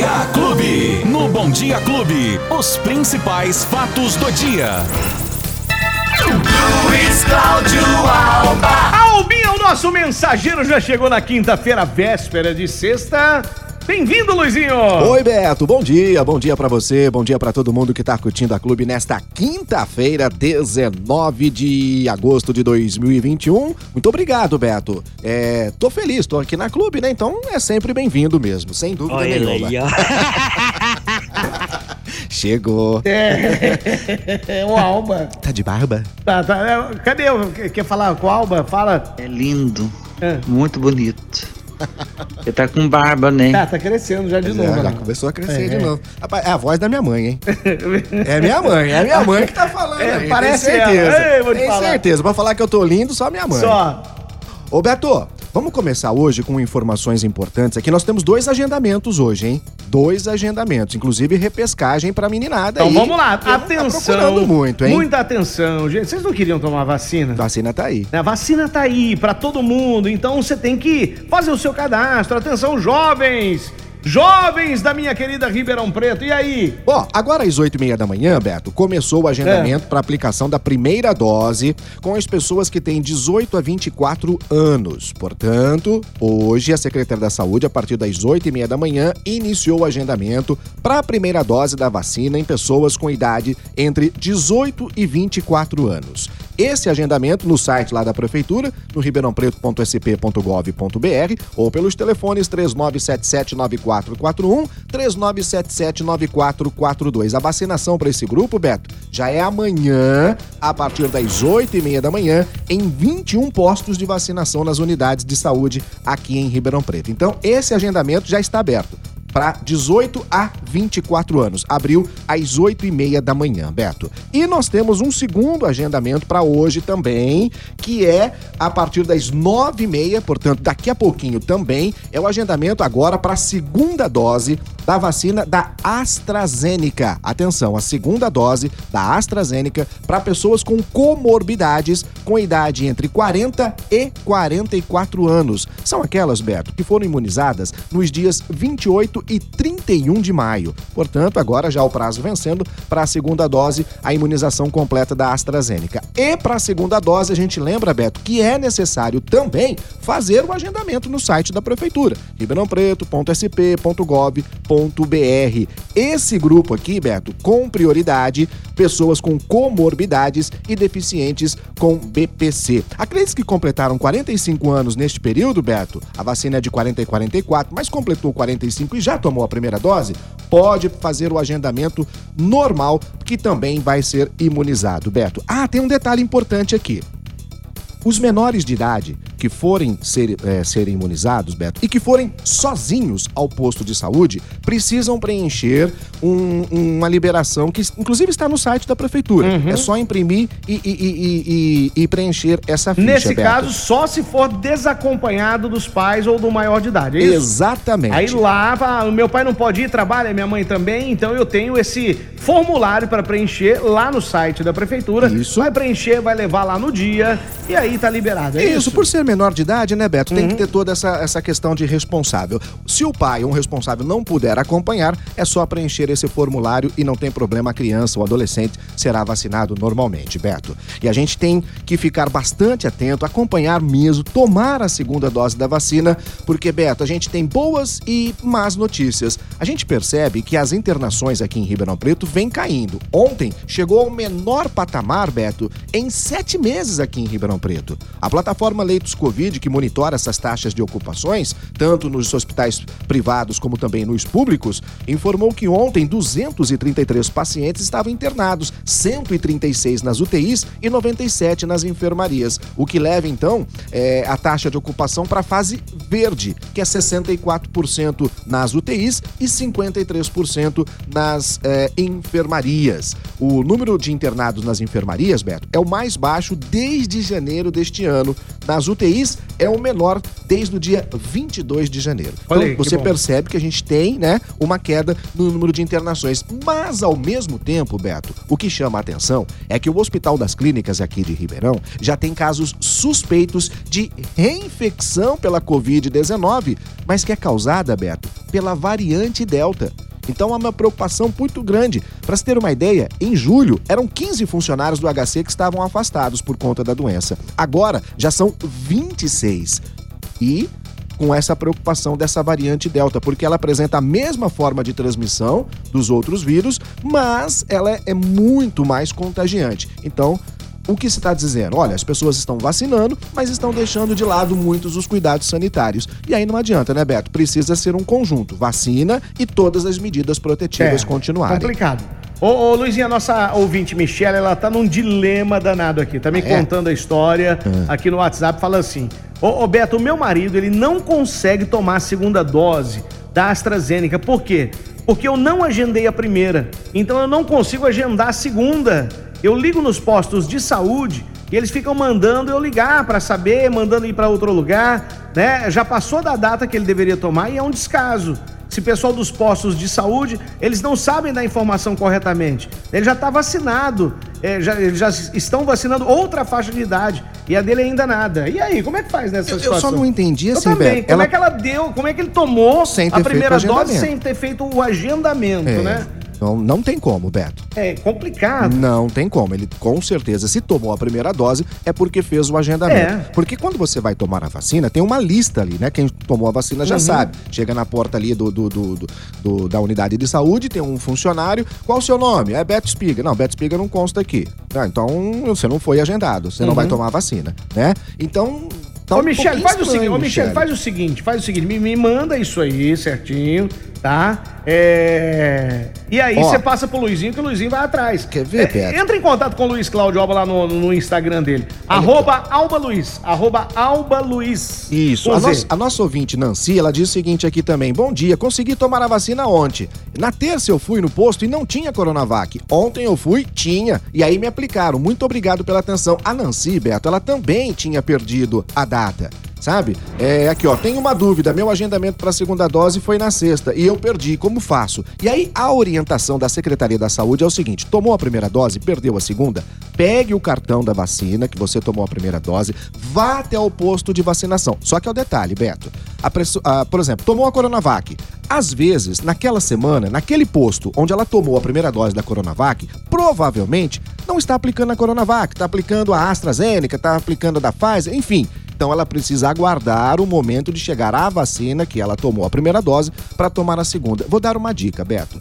Dia Clube. No Bom Dia Clube, os principais fatos do dia. Luiz Cláudio Alba. Albinha, o nosso mensageiro já chegou na quinta-feira, véspera de sexta. Bem-vindo, Luizinho! Oi, Beto. Bom dia, bom dia pra você, bom dia pra todo mundo que tá curtindo a clube nesta quinta-feira, 19 de agosto de 2021. Muito obrigado, Beto. É, tô feliz, tô aqui na clube, né? Então é sempre bem-vindo mesmo, sem dúvida Olha ele nenhuma. aí, ó. Chegou. É, o Alba. Tá de barba? Tá, tá, é, cadê? Quer falar com o Alba? Fala. É lindo. É. Muito bonito. Ele tá com barba, né? Tá, tá crescendo já de Pois novo. é, já começou a crescer É. de novo. Rapaz, é a voz da minha mãe, hein? É minha mãe, é minha mãe que tá falando. É, aí, parece tem certeza. ela. Ei, vou te tem falar. certeza. Pra falar que eu tô lindo, só minha mãe. Só. Ô Beto, vamos começar hoje com informações importantes. Aqui nós temos dois agendamentos hoje, hein? Dois agendamentos, inclusive repescagem pra meninada Então aí. vamos lá. que não Atenção. Tá muito, hein? Muita atenção, gente. Vocês não queriam tomar vacina? Vacina tá aí. A vacina tá aí pra todo mundo, então você tem que fazer o seu cadastro. Atenção, jovens! Jovens da minha querida Ribeirão Preto, e aí? Ó, agora às 8 e meia da manhã, Beto, começou o agendamento para aplicação da primeira dose com as pessoas que têm 18 a 24 anos. Portanto, hoje a Secretaria da Saúde, a partir das 8 e meia da manhã, iniciou o agendamento para a primeira dose da vacina em pessoas com idade entre 18 e 24 anos. Esse agendamento no site lá da Prefeitura, no ribeirãopreto.sp.gov.br ou pelos telefones 3977-9441, 3977-9442. A vacinação para esse grupo, Beto, já é amanhã, a partir das 8 e meia da manhã, em 21 postos de vacinação nas unidades de saúde aqui em Ribeirão Preto. Então, esse agendamento já está aberto para 18 a 24 anos. Abriu às 8 e meia da manhã, Beto. E nós temos um segundo agendamento para hoje também, que é a partir das 9 e meia, portanto, daqui a pouquinho também, é o agendamento agora para a segunda dose da vacina da AstraZeneca. Atenção, a segunda dose da AstraZeneca para pessoas com comorbidades com idade entre 40 e 44 anos. São aquelas, Beto, que foram imunizadas nos dias 28 e 31 de maio. Portanto, agora já o prazo vencendo para a segunda dose, a imunização completa da AstraZeneca. E para a segunda dose, a gente lembra, Beto, que é necessário também fazer o agendamento no site da prefeitura, ribeirãopreto.sp.gov.br. Esse grupo aqui, Beto, com prioridade, pessoas com comorbidades e deficientes com BPC. Aqueles que completaram 45 anos neste período, Beto, a vacina é de 40 e 44, mas completou 45 e já tomou a primeira dose, pode fazer o agendamento normal, que também vai ser imunizado, Beto. Ah, tem um detalhe importante aqui. Os menores de idade que forem ser, eh, serem imunizados, Beto, e que forem sozinhos ao posto de saúde, precisam preencher um- uma liberação que, inclusive, está no site da prefeitura. É só imprimir e, e- e- e- preencher essa ficha, Nesse Beto. caso, só se for desacompanhado dos pais ou do maior de idade, é isso? Exatamente. Aí lá, ah, o meu pai não pode ir, trabalha, minha mãe também, então eu tenho esse formulário para preencher lá no site da prefeitura. Isso. Vai preencher, vai levar lá no dia e aí tá liberado. É Isso, isso, por ser menor de idade, né, Beto? Tem que ter toda essa, essa questão de responsável. Se o pai ou um responsável não puder acompanhar, é só preencher esse formulário e não tem problema, a criança ou adolescente será vacinado normalmente, Beto. E a gente tem que ficar bastante atento, acompanhar mesmo, tomar a segunda dose da vacina, porque, Beto, a gente tem boas e más notícias. A gente percebe que as internações aqui em Ribeirão Preto vêm caindo. Ontem chegou ao menor patamar, Beto, em sete meses aqui em Ribeirão Preto. A plataforma Leitos Covid, que monitora essas taxas de ocupações, tanto nos hospitais privados como também nos públicos, informou que ontem 233 pacientes estavam internados, 136 nas UTIs e 97 nas enfermarias, o que leva então é, a taxa de ocupação para a fase verde, que é 64% nas UTIs e 53% nas é, enfermarias. O número de internados nas enfermarias, Beto, é o mais baixo desde janeiro deste ano, nas UTIs é o menor desde o dia 22 de janeiro. Olha aí, então, que você bom. percebe que a gente tem, né, uma queda no número de internações. Mas, ao mesmo tempo, Beto, o que chama a atenção é que o Hospital das Clínicas aqui de Ribeirão já tem casos suspeitos de reinfecção pela Covid-19, mas que é causada, Beto, pela variante Delta. Então há uma preocupação muito grande. Para se ter uma ideia, em julho eram 15 funcionários do HC que estavam afastados por conta da doença. Agora já são 26. E com essa preocupação dessa variante Delta, porque ela apresenta a mesma forma de transmissão dos outros vírus, mas ela é muito mais contagiante. Então, o que se está dizendo? Olha, as pessoas estão vacinando, mas estão deixando de lado muitos os cuidados sanitários. E aí não adianta, né, Beto? Precisa ser um conjunto: vacina e todas as medidas protetivas continuarem. É, Complicado. Ô, ô Luizinha, a nossa ouvinte Michelle, ela tá num dilema danado aqui. Tá me Ah, é? contando a história aqui no WhatsApp, fala assim: Ô, ô Beto, o meu marido, ele não consegue tomar a segunda dose da AstraZeneca. Por quê? Porque eu não agendei a primeira. Então eu não consigo agendar a segunda. Eu ligo nos postos de saúde e eles ficam mandando eu ligar para saber, mandando ir para outro lugar, né? Já passou da data que ele deveria tomar e é um descaso. Esse pessoal dos postos de saúde, eles não sabem dar informação corretamente. Ele já está vacinado, é, já, eles já estão vacinando outra faixa de idade e a dele ainda nada. E aí, como é que faz nessa Eu- eu situação? só não entendi, Eu assim, também. Como ela- é que ela deu, como é que ele tomou a primeira dose sem ter feito o agendamento, É, né? Não, não tem como, Beto. É complicado. Não tem como. Ele, com certeza, se tomou a primeira dose, é porque fez o agendamento. É. Porque quando você vai tomar a vacina, tem uma lista ali, né? Quem tomou a vacina Uhum. já sabe. Chega na porta ali do, do- do- do- da unidade de saúde, tem um funcionário. Qual o seu nome? É Beto Espiga. Não, Beto Espiga não consta aqui. Ah, então você não foi agendado. Você não vai tomar a vacina, né? Então. Tá Uhum. Ô, um Michele, pouquinho faz o estranho, seguinte, ô, Michele, Michele. faz o seguinte, faz o seguinte, me, me manda isso aí certinho, tá? É... E aí você passa pro Luizinho, que o Luizinho vai atrás. Quer ver, É, Beto? Entra em contato com o Luiz Cláudio Alba lá no, no Instagram dele. Arroba Alba Luiz, arroba Alba Luiz. Isso. A, a nossa ouvinte Nancy, ela diz o seguinte aqui também. Bom dia, consegui tomar a vacina ontem. Na terça eu fui no posto e não tinha Coronavac. Ontem eu fui, tinha. E aí me aplicaram. Muito obrigado pela atenção. A Nancy, Beto, ela também tinha perdido a data. Sabe? É, aqui, ó, tem uma dúvida. Meu agendamento para a segunda dose foi na sexta e eu perdi. Como faço? E aí, a orientação da Secretaria da Saúde é o seguinte: tomou a primeira dose, perdeu a segunda, pegue o cartão da vacina que você tomou a primeira dose, vá até o posto de vacinação. Só que é o detalhe, Beto. A a- por exemplo, tomou a Coronavac. Às vezes, naquela semana, naquele posto onde ela tomou a primeira dose da Coronavac, provavelmente não está aplicando a Coronavac, está aplicando a AstraZeneca, está aplicando a da Pfizer, enfim. Então ela precisa aguardar o momento de chegar à vacina que ela tomou a primeira dose para tomar a segunda. Vou dar uma dica, Beto.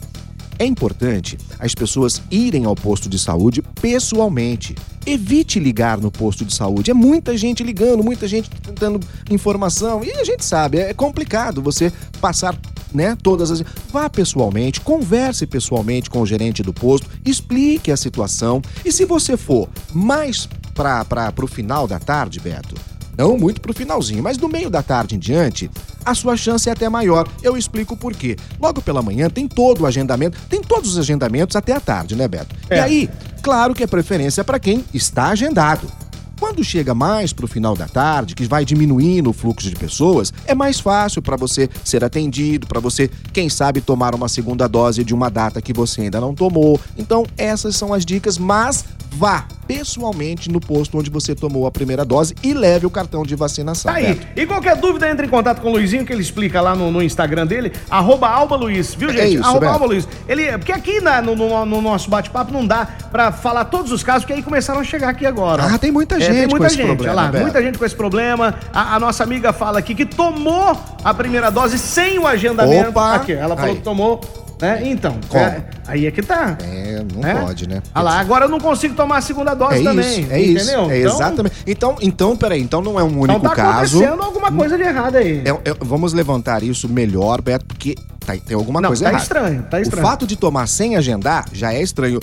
É importante as pessoas irem ao posto de saúde pessoalmente. Evite ligar no posto de saúde. É muita gente ligando, muita gente tentando informação. E a gente sabe, é complicado você passar né, todas as. Vá pessoalmente, converse pessoalmente com o gerente do posto, explique a situação. E se você for mais para o final da tarde, Beto, não muito pro finalzinho, mas do meio da tarde em diante, a sua chance é até maior. Eu explico por quê. Logo pela manhã tem todo o agendamento, tem todos os agendamentos até a tarde, né, Beto? É. E aí, claro que é preferência para quem está agendado. Quando chega mais pro final da tarde, que vai diminuindo o fluxo de pessoas, é mais fácil para você ser atendido, para você, quem sabe, tomar uma segunda dose de uma data que você ainda não tomou. Então, essas são as dicas, mas vá pessoalmente no posto onde você tomou a primeira dose e leve o cartão de vacinação. Tá aí. Beto. E qualquer dúvida, entre em contato com o Luizinho, que ele explica lá no, no Instagram dele, arroba Alba Luiz, viu, É gente? isso, arroba Beto. Alba Luiz. Ele, porque aqui na- no, no- no nosso bate-papo não dá pra falar todos os casos, que aí começaram a chegar aqui agora. Ah, tem muita É, gente tem com muita esse gente, problema, olha lá, Beto. muita gente com esse problema. A, a nossa amiga fala aqui que tomou a primeira dose sem o agendamento. Opa! Aqui, ela falou Aí. que tomou, né? Então, Como? é, aí é que tá. É, não É? pode, né? Ah lá, agora eu não consigo tomar a segunda dose É também. isso, é isso. entendeu? É Então- exatamente. Então, então, peraí, então não é um único Então tá caso. acontecendo alguma coisa de errado aí. É- é- vamos levantar isso melhor, Beto, porque tá- tem alguma Não, coisa tá errada. estranho, tá estranho. O fato de tomar sem agendar já é estranho.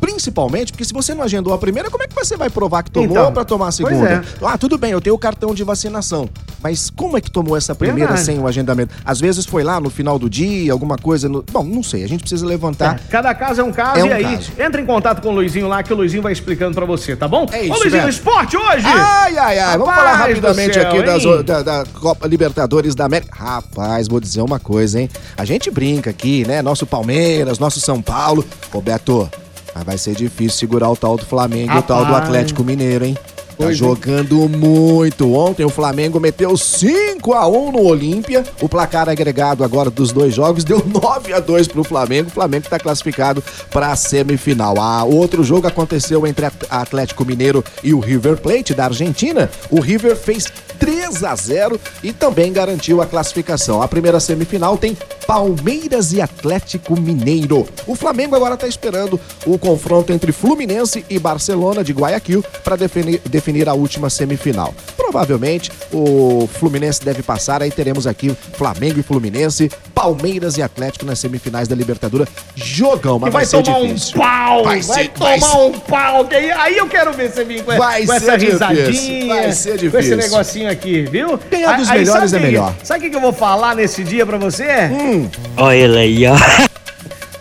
Principalmente porque se você não agendou a primeira, como é que você vai provar que tomou Então, pra tomar a segunda? é. Ah, tudo bem, eu tenho o cartão de vacinação. Mas como é que tomou essa primeira Verdade. sem o agendamento? Às vezes foi lá no final do dia, alguma coisa. no- Bom, não sei. A gente precisa levantar. É, Cada caso é um caso É um e aí caso. entra em contato com o Luizinho lá que o Luizinho vai explicando pra você, tá bom? É isso, Ô Luizinho, Beto. esporte hoje! Ai, ai, ai. Vamos falar rapidamente céu, aqui das, da, da Copa Libertadores da América. Rapaz, vou dizer uma coisa, hein? A gente brinca aqui, né? Nosso Palmeiras, nosso São Paulo. Roberto, mas vai ser difícil segurar o tal do Flamengo e o tal do. Atlético Mineiro, hein? Tá é. jogando muito. Ontem o Flamengo meteu 5 a 1 no Olímpia. O placar agregado agora dos dois jogos deu 9 a 2 pro Flamengo. O Flamengo está classificado para a semifinal. Ah, outro jogo aconteceu entre At- Atlético Mineiro e o River Plate da Argentina. O River fez 3 a 0 e também garantiu a classificação. A primeira semifinal tem Palmeiras e Atlético Mineiro. O Flamengo agora está esperando o confronto entre Fluminense e Barcelona de Guayaquil para definir, definir a última semifinal. Provavelmente o Fluminense deve passar, aí teremos aqui Flamengo e Fluminense, Palmeiras e Atlético nas semifinais da Libertadores. Jogão, mas vai, vai, ser tomar difícil. um pau! Vai, Vai ser- vai tomar ser- um pau! Aí, eu quero ver você vir com, Vai com ser essa difícil, risadinha, vai ser com esse difícil. negocinho aqui, viu? Ganhar dos Aí- melhores sabe é melhor. Sabe o que que eu vou falar nesse dia pra você? Hum. Olha ele aí, ó.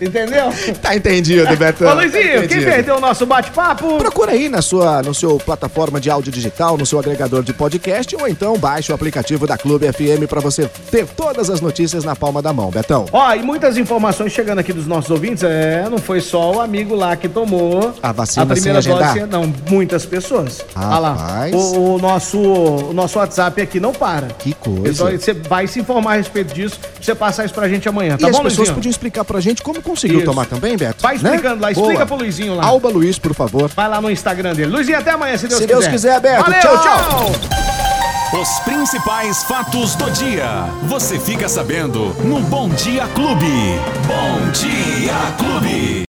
Entendeu? Tá entendido, Betão. Ô Luizinho, tá quem perdeu o nosso bate-papo? Procura aí na sua, no seu plataforma de áudio digital, no seu agregador de podcast, ou então baixe o aplicativo da Clube FM para você ter todas as notícias na palma da mão, Betão. Ó, e muitas informações chegando aqui dos nossos ouvintes. É, não foi só o amigo lá que tomou A vacina primeira sem agendar? dose. Não, muitas pessoas. Olha lá. O, o nosso, o nosso WhatsApp aqui não para. Que coisa. Então, você vai se informar a respeito disso, pra você passar isso pra gente amanhã, tá e as bom, pessoas Luizinho? podiam explicar pra gente como conseguiu Isso. tomar também, Beto? Vai né? explicando lá, explica pro Luizinho lá. Alba Luiz, por favor. Vai lá no Instagram dele. Luizinho, até amanhã, se Deus Se quiser. Deus quiser, Beto. Valeu, Tchau. tchau. Os principais fatos do dia. Você fica sabendo no Bom Dia Clube. Bom Dia Clube.